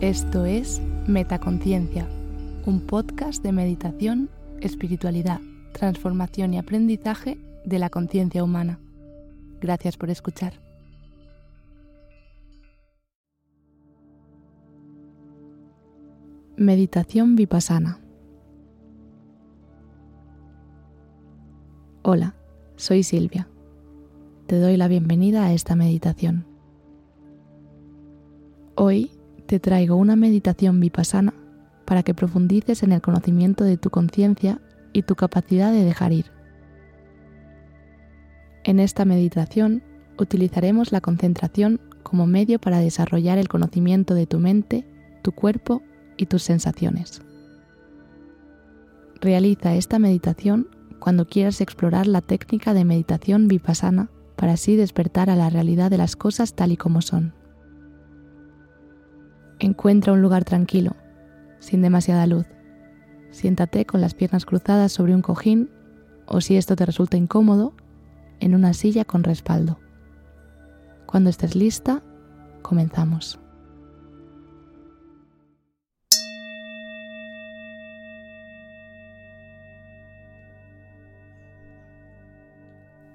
Esto es Metaconciencia, un podcast de meditación, espiritualidad, transformación y aprendizaje de la conciencia humana. Gracias por escuchar. Meditación vipassana. Hola, soy Silvia. Te doy la bienvenida a esta meditación. Hoy te traigo una meditación vipassana para que profundices en el conocimiento de tu conciencia y tu capacidad de dejar ir. En esta meditación utilizaremos la concentración como medio para desarrollar el conocimiento de tu mente, tu cuerpo y tus sensaciones. Realiza esta meditación cuando quieras explorar la técnica de meditación vipassana para así despertar a la realidad de las cosas tal y como son. Encuentra un lugar tranquilo, sin demasiada luz. Siéntate con las piernas cruzadas sobre un cojín o si esto te resulta incómodo, en una silla con respaldo. Cuando estés lista, comenzamos.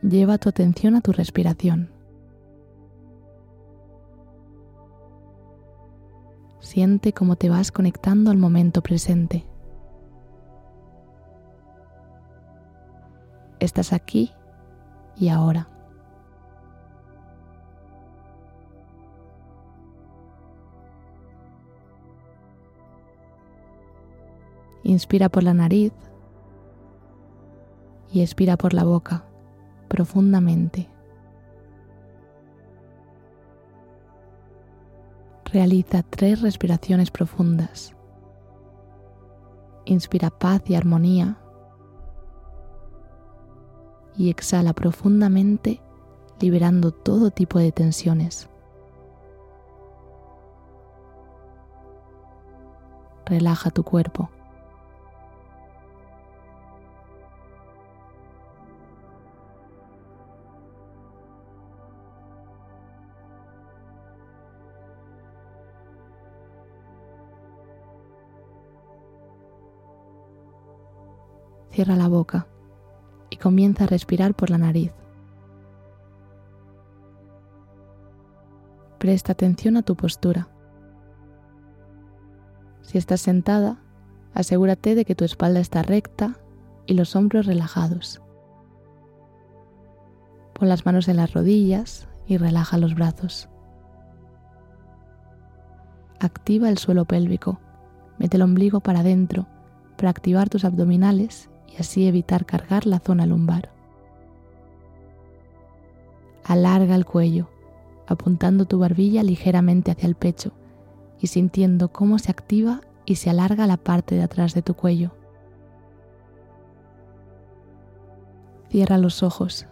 Lleva tu atención a tu respiración. Siente cómo te vas conectando al momento presente. Estás aquí y ahora. Inspira por la nariz y expira por la boca profundamente. Realiza tres respiraciones profundas. Inspira paz y armonía y exhala profundamente liberando todo tipo de tensiones. Relaja tu cuerpo. Cierra la boca y comienza a respirar por la nariz. Presta atención a tu postura. Si estás sentada, asegúrate de que tu espalda está recta y los hombros relajados. Pon las manos en las rodillas y relaja los brazos. Activa el suelo pélvico. Mete el ombligo para adentro para activar tus abdominales y así evitar cargar la zona lumbar. Alarga el cuello, apuntando tu barbilla ligeramente hacia el pecho y sintiendo cómo se activa y se alarga la parte de atrás de tu cuello. Cierra los ojos.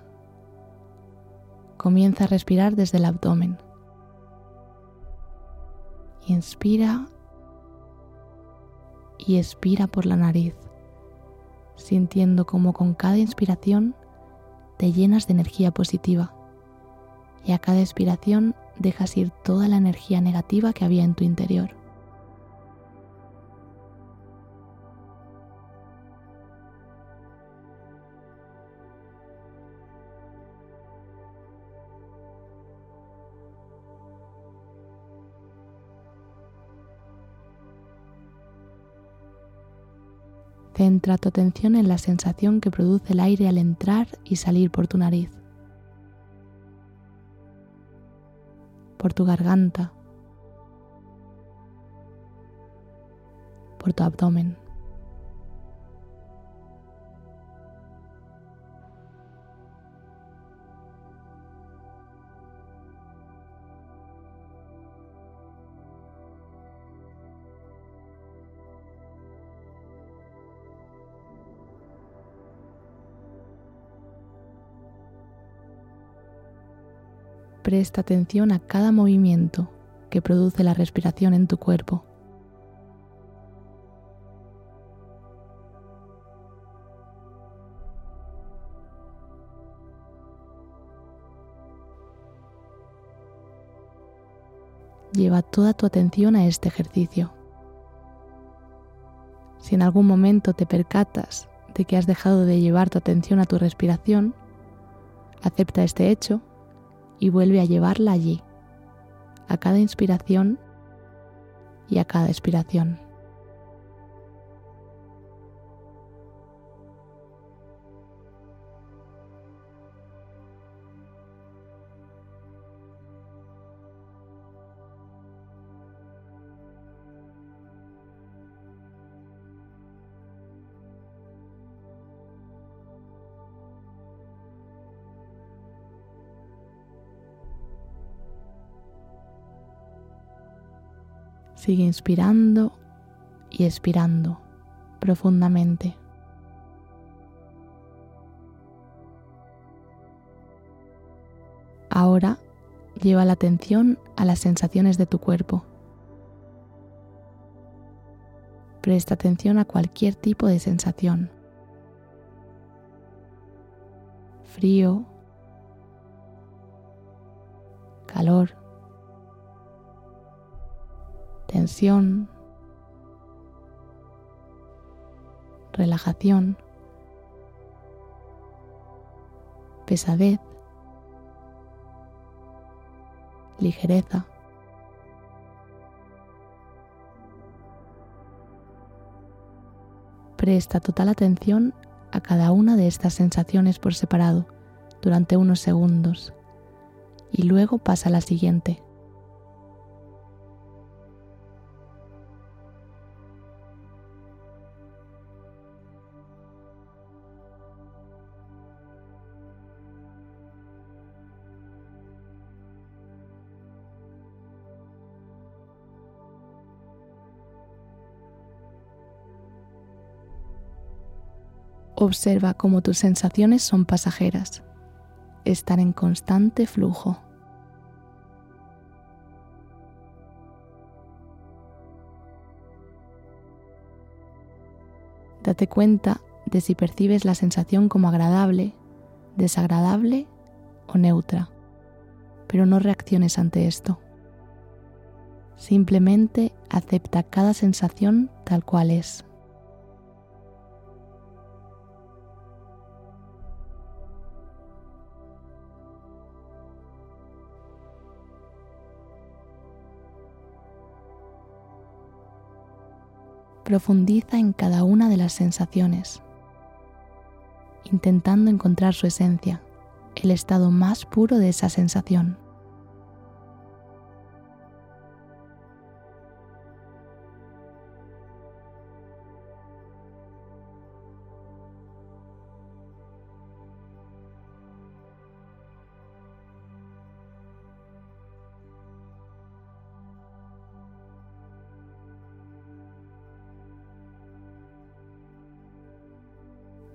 Comienza a respirar desde el abdomen. Inspira y expira por la nariz sintiendo como con cada inspiración te llenas de energía positiva y a cada expiración dejas ir toda la energía negativa que había en tu interior. Centra tu atención en la sensación que produce el aire al entrar y salir por tu nariz, por tu garganta, por tu abdomen. Presta atención a cada movimiento que produce la respiración en tu cuerpo. lleva toda tu atención a este ejercicio. Si en algún momento te percatas de que has dejado de llevar tu atención a tu respiración, acepta este hecho y vuelve a llevarla allí, a cada inspiración y a cada expiración. Sigue inspirando y expirando profundamente. Ahora lleva la atención a las sensaciones de tu cuerpo. Presta atención a cualquier tipo de sensación. Frío, calor, tensión, relajación, pesadez, ligereza. Presta total atención a cada una de estas sensaciones por separado durante unos segundos y luego pasa a la siguiente. Observa cómo tus sensaciones son pasajeras, están en constante flujo. Date cuenta de si percibes la sensación como agradable, desagradable o neutra, pero no reacciones ante esto. Simplemente acepta cada sensación tal cual es. Profundiza en cada una de las sensaciones, intentando encontrar su esencia, el estado más puro de esa sensación.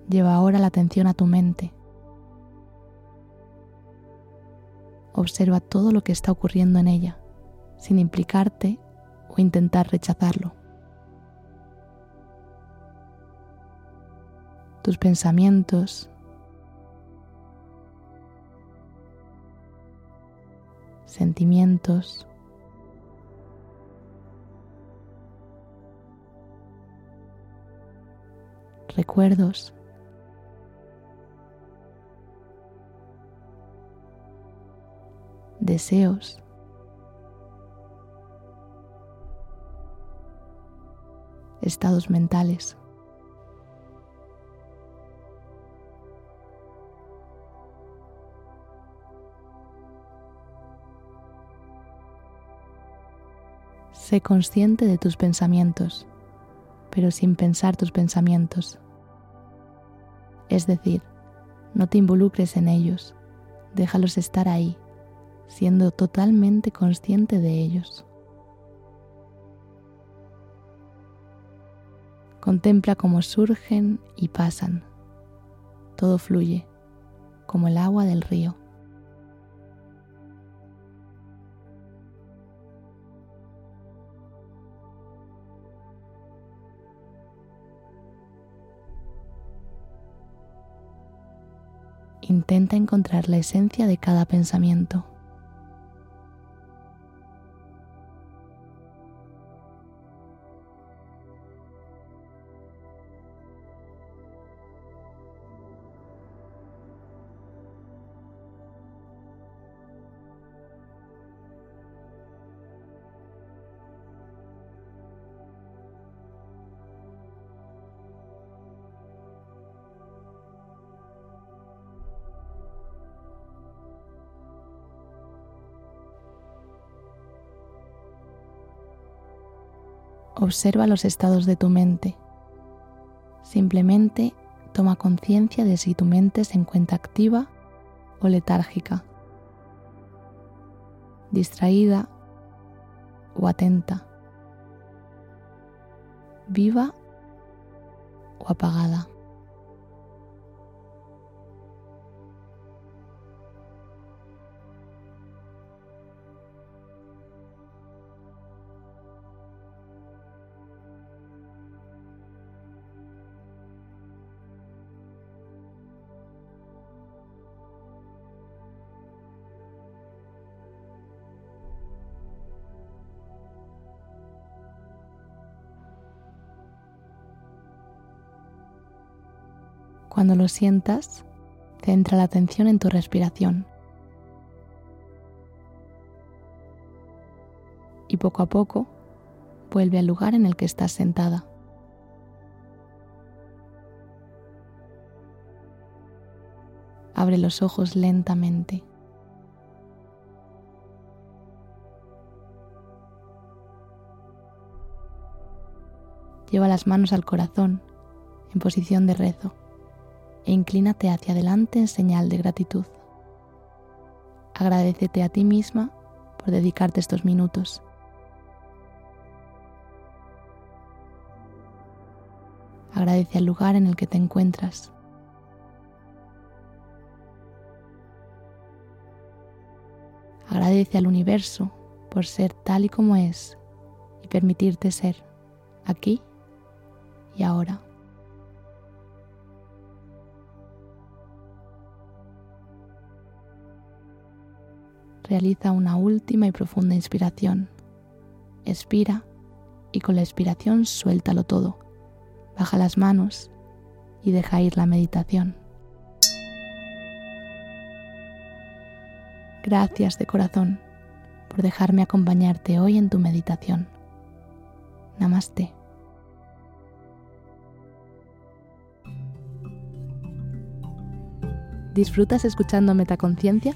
Lleva ahora la atención a tu mente. Observa todo lo que está ocurriendo en ella, sin implicarte o intentar rechazarlo. Tus pensamientos, sentimientos, recuerdos deseos. estados mentales. Sé consciente de tus pensamientos, pero sin pensar tus pensamientos. Es decir, no te involucres en ellos, déjalos estar ahí siendo totalmente consciente de ellos. Contempla cómo surgen y pasan. Todo fluye, como el agua del río. Intenta encontrar la esencia de cada pensamiento. Observa los estados de tu mente. Simplemente toma conciencia de si tu mente se encuentra activa o letárgica, distraída o atenta, viva o apagada. Cuando lo sientas, centra la atención en tu respiración. Y poco a poco vuelve al lugar en el que estás sentada. Abre los ojos lentamente. Lleva las manos al corazón en posición de rezo e inclínate hacia adelante en señal de gratitud. Agradecete a ti misma por dedicarte estos minutos. Agradece al lugar en el que te encuentras. Agradece al universo por ser tal y como es y permitirte ser aquí y ahora. Realiza una última y profunda inspiración. Expira y con la expiración suéltalo todo. Baja las manos y deja ir la meditación. Gracias de corazón por dejarme acompañarte hoy en tu meditación. Namaste. ¿Disfrutas escuchando Metaconciencia?